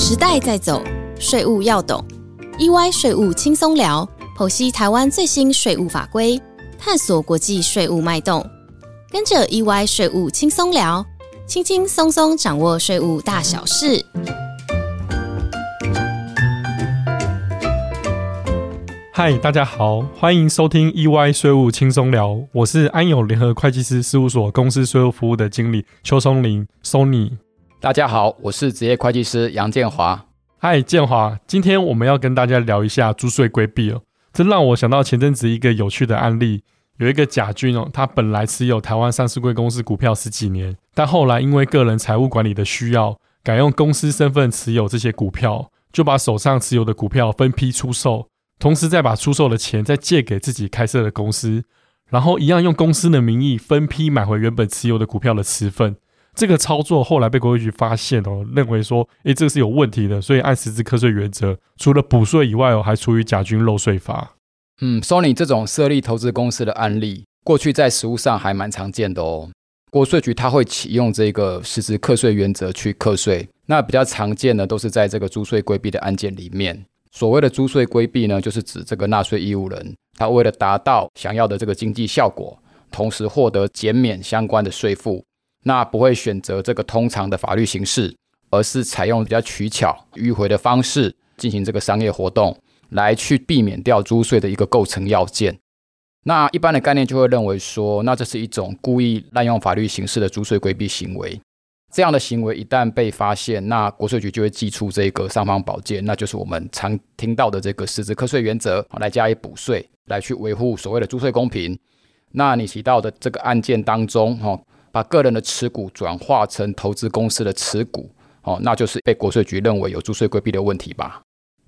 时代在走，税务要懂。EY 税务轻松聊，剖析台湾最新税务法规，探索国际税务脉动。跟着 EY 税务轻松聊，轻轻松松掌握税务大小事。嗨，大家好，欢迎收听 EY 税务轻松聊，我是安永联合会计师事务所公司税务服务的经理邱松林 Sony。大家好，我是职业会计师杨建华。嗨，建华，今天我们要跟大家聊一下租税规避哦。这让我想到前阵子一个有趣的案例，有一个甲军哦，他本来持有台湾上市贵公司股票十几年，但后来因为个人财务管理的需要，改用公司身份持有这些股票，就把手上持有的股票分批出售。同时再把出售的钱再借给自己开设的公司，然后一样用公司的名义分批买回原本持有的股票的持份。这个操作后来被国税局发现哦，认为说，诶，这个是有问题的，所以按实质课税原则，除了补税以外哦，还处于甲军漏税法。嗯，Sony 这种设立投资公司的案例，过去在实务上还蛮常见的哦。国税局它会启用这个实质课税原则去课税，那比较常见的都是在这个租税规避的案件里面。所谓的租税规避呢，就是指这个纳税义务人，他为了达到想要的这个经济效果，同时获得减免相关的税负，那不会选择这个通常的法律形式，而是采用比较取巧迂回的方式进行这个商业活动，来去避免掉租税的一个构成要件。那一般的概念就会认为说，那这是一种故意滥用法律形式的租税规避行为。这样的行为一旦被发现，那国税局就会寄出这个尚方宝剑，那就是我们常听到的这个实质课税原则，来加以补税，来去维护所谓的租税公平。那你提到的这个案件当中，哈，把个人的持股转化成投资公司的持股，哦，那就是被国税局认为有租税规避的问题吧？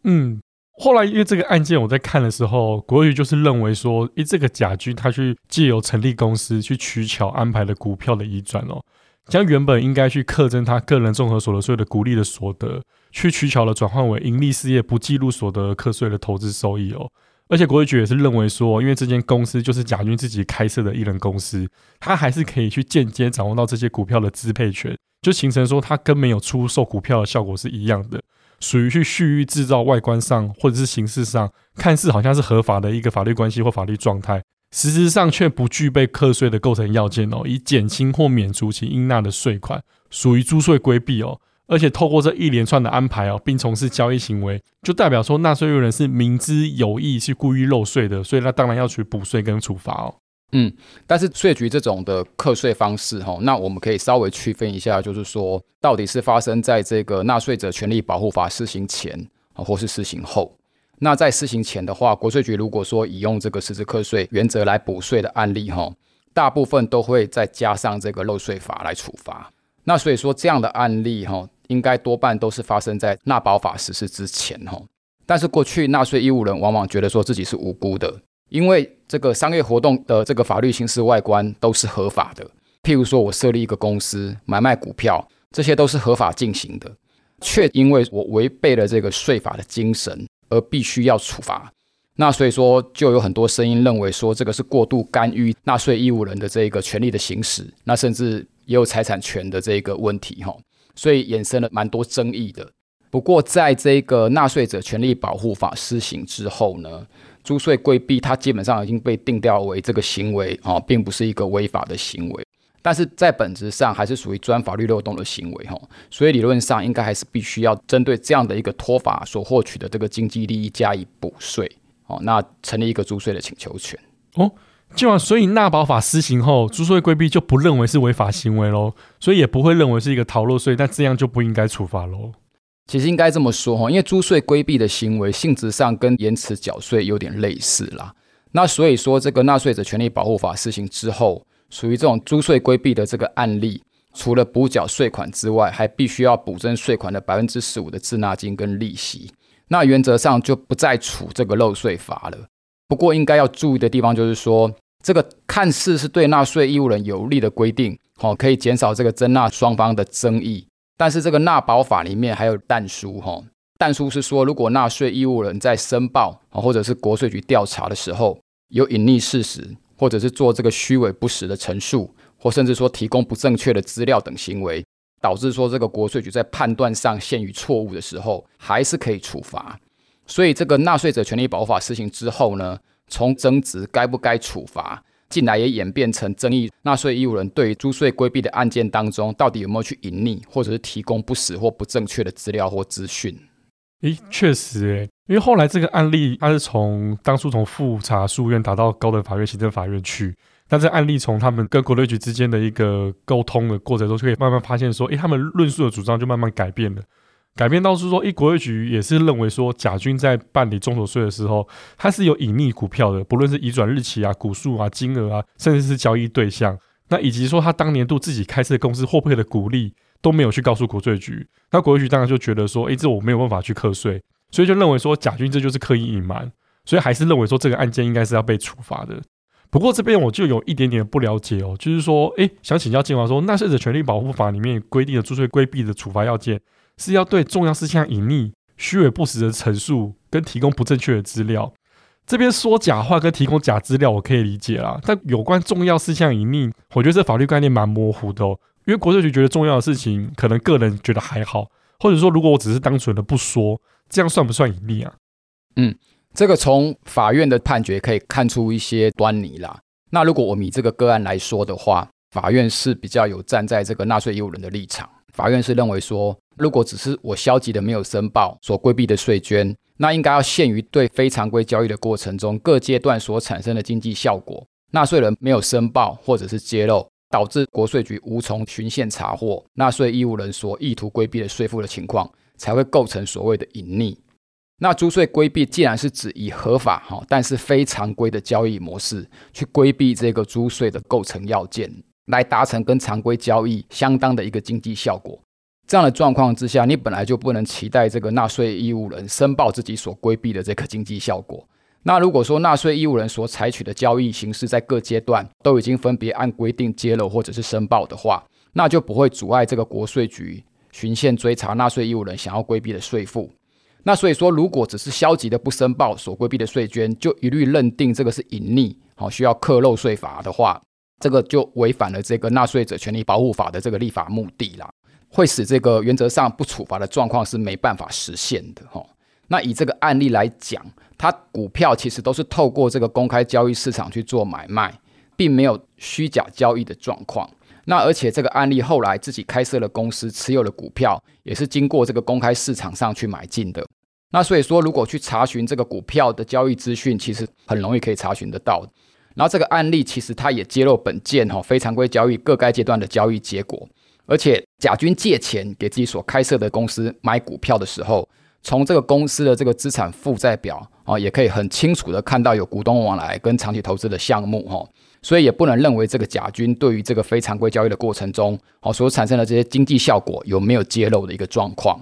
嗯，后来因为这个案件我在看的时候，国税局就是认为说，诶，这个甲军他去借由成立公司去取巧安排的股票的移转哦。将原本应该去课征他个人综合所得税的股利的所得，去取巧的转换为盈利事业不计入所得课税的投资收益哦。而且国税局也是认为说，因为这间公司就是贾军自己开设的艺人公司，他还是可以去间接掌握到这些股票的支配权，就形成说他跟没有出售股票的效果是一样的，属于去蓄意制造外观上或者是形式上看似好像是合法的一个法律关系或法律状态。实质上却不具备课税的构成要件哦，以减轻或免除其应纳的税款，属于租税规避哦。而且透过这一连串的安排哦，并从事交易行为，就代表说纳税人是明知有意去故意漏税的，所以那当然要去补税跟处罚哦。嗯，但是税局这种的课税方式哈，那我们可以稍微区分一下，就是说到底是发生在这个纳税者权利保护法施行前啊，或是施行后。那在施行前的话，国税局如果说以用这个实质课税原则来补税的案例，哈，大部分都会再加上这个漏税法来处罚。那所以说这样的案例，哈，应该多半都是发生在纳保法实施之前，哈。但是过去纳税义务人往往觉得说自己是无辜的，因为这个商业活动的这个法律形式外观都是合法的。譬如说我设立一个公司买卖股票，这些都是合法进行的，却因为我违背了这个税法的精神。而必须要处罚，那所以说就有很多声音认为说这个是过度干预纳税义务人的这一个权利的行使，那甚至也有财产权的这一个问题哈，所以衍生了蛮多争议的。不过在这个纳税者权利保护法施行之后呢，租税规避它基本上已经被定调为这个行为啊，并不是一个违法的行为。但是在本质上还是属于钻法律漏洞的行为哈，所以理论上应该还是必须要针对这样的一个脱法所获取的这个经济利益加以补税哦，那成立一个租税的请求权哦。今晚所以纳保法施行后，租税规避就不认为是违法行为喽，所以也不会认为是一个逃漏税，但这样就不应该处罚喽。其实应该这么说哈，因为租税规避的行为性质上跟延迟缴税有点类似啦，那所以说这个纳税者权利保护法施行之后。属于这种租税规避的这个案例，除了补缴税款之外，还必须要补征税款的百分之十五的滞纳金跟利息。那原则上就不再处这个漏税罚了。不过应该要注意的地方就是说，这个看似是对纳税义务人有利的规定，好，可以减少这个征纳双方的争议。但是这个纳保法里面还有但书，哈，但书是说，如果纳税义务人在申报或者是国税局调查的时候有隐匿事实。或者是做这个虚伪不实的陈述，或甚至说提供不正确的资料等行为，导致说这个国税局在判断上陷于错误的时候，还是可以处罚。所以这个纳税者权利保护法施行之后呢，从争执该不该处罚，进来也演变成争议纳税义务人对于租税规避的案件当中，到底有没有去隐匿或者是提供不实或不正确的资料或资讯。诶，确实诶，因为后来这个案例，它是从当初从复查诉院打到高等法院、行政法院去。但这案例从他们跟国税局之间的一个沟通的过程中，就可以慢慢发现说，诶，他们论述的主张就慢慢改变了，改变到是说，一，国税局也是认为说，甲军在办理中所税的时候，他是有隐匿股票的，不论是移转日期啊、股数啊、金额啊，甚至是交易对象，那以及说他当年度自己开设公司获配的股利。都没有去告诉国税局，那国税局当然就觉得说，哎，这我没有办法去课税，所以就认为说贾军这就是刻意隐瞒，所以还是认为说这个案件应该是要被处罚的。不过这边我就有一点点不了解哦，就是说，哎，想请教建华说，纳税者权利保护法里面规定的租税规避的处罚要件，是要对重要事项隐匿、虚伪不实的陈述跟提供不正确的资料。这边说假话跟提供假资料我可以理解啦，但有关重要事项隐匿，我觉得这法律概念蛮模糊的哦。因为国税局觉得重要的事情，可能个人觉得还好，或者说如果我只是单纯的不说，这样算不算隐匿啊？嗯，这个从法院的判决可以看出一些端倪啦。那如果我们以这个个案来说的话，法院是比较有站在这个纳税义务人的立场。法院是认为说，如果只是我消极的没有申报所规避的税捐，那应该要限于对非常规交易的过程中各阶段所产生的经济效果，纳税人没有申报或者是揭露。导致国税局无从循线查获纳税义务人所意图规避的税负的情况，才会构成所谓的隐匿。那租税规避既然是指以合法哈，但是非常规的交易模式去规避这个租税的构成要件，来达成跟常规交易相当的一个经济效果。这样的状况之下，你本来就不能期待这个纳税义务人申报自己所规避的这个经济效果。那如果说纳税义务人所采取的交易形式在各阶段都已经分别按规定揭露或者是申报的话，那就不会阻碍这个国税局循线追查纳税义务人想要规避的税负。那所以说，如果只是消极的不申报所规避的税捐，就一律认定这个是隐匿，好需要克漏税法的话，这个就违反了这个纳税者权利保护法的这个立法目的啦，会使这个原则上不处罚的状况是没办法实现的哈。那以这个案例来讲。他股票其实都是透过这个公开交易市场去做买卖，并没有虚假交易的状况。那而且这个案例后来自己开设了公司，持有的股票也是经过这个公开市场上去买进的。那所以说，如果去查询这个股票的交易资讯，其实很容易可以查询得到。然后这个案例其实它也揭露本件哈非常规交易各该阶段的交易结果，而且贾军借钱给自己所开设的公司买股票的时候。从这个公司的这个资产负债表啊，也可以很清楚的看到有股东往来跟长期投资的项目哈，所以也不能认为这个甲军对于这个非常规交易的过程中，哦所产生的这些经济效果有没有揭露的一个状况。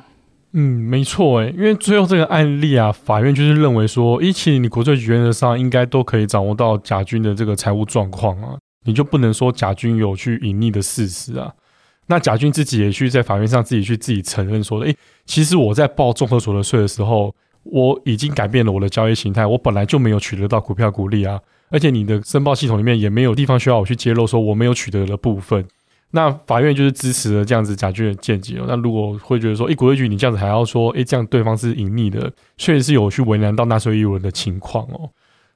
嗯，没错诶，因为最后这个案例啊，法院就是认为说，一起你国税局原则上应该都可以掌握到甲军的这个财务状况啊，你就不能说甲军有去隐匿的事实啊。那贾军自己也去在法院上自己去自己承认说，诶，其实我在报综合所得税的时候，我已经改变了我的交易形态，我本来就没有取得到股票股利啊，而且你的申报系统里面也没有地方需要我去揭露说我没有取得的部分。那法院就是支持了这样子贾军的见解哦。那如果会觉得说，诶，国税局你这样子还要说，诶，这样对方是隐匿的，确实是有去为难到纳税义务人的情况哦。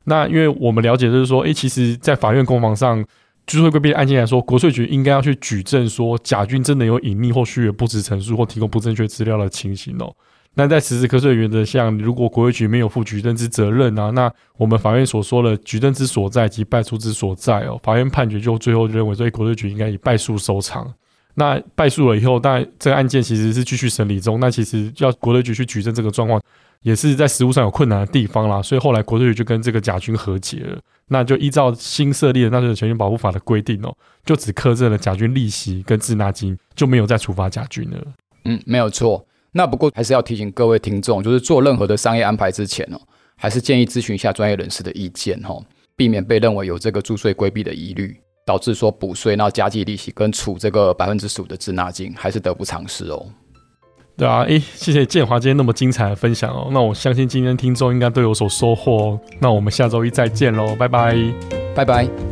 那因为我们了解就是说，诶，其实在法院攻防上。就是会规避案件来说，国税局应该要去举证说甲军真的有隐匿或虚伪不实陈述或提供不正确资料的情形哦。那在实质课税原则下，如果国税局没有负举证之责任啊，那我们法院所说的举证之所在及败诉之所在哦，法院判决就最后认为，所以国税局应该以败诉收场。那败诉了以后，但这个案件其实是继续审理中，那其实要国税局去举证这个状况。也是在实务上有困难的地方啦，所以后来国税局就跟这个甲军和解了，那就依照新设立的纳税人权益保护法的规定哦，就只苛征了甲军利息跟滞纳金，就没有再处罚甲军了。嗯，没有错。那不过还是要提醒各位听众，就是做任何的商业安排之前哦，还是建议咨询一下专业人士的意见哦，避免被认为有这个注税规避的疑虑，导致说补税，然后加计利息跟处这个百分之十五的滞纳金，还是得不偿失哦。对啊，诶，谢谢建华今天那么精彩的分享哦。那我相信今天听众应该都有所收获哦。那我们下周一再见喽，拜拜，拜拜。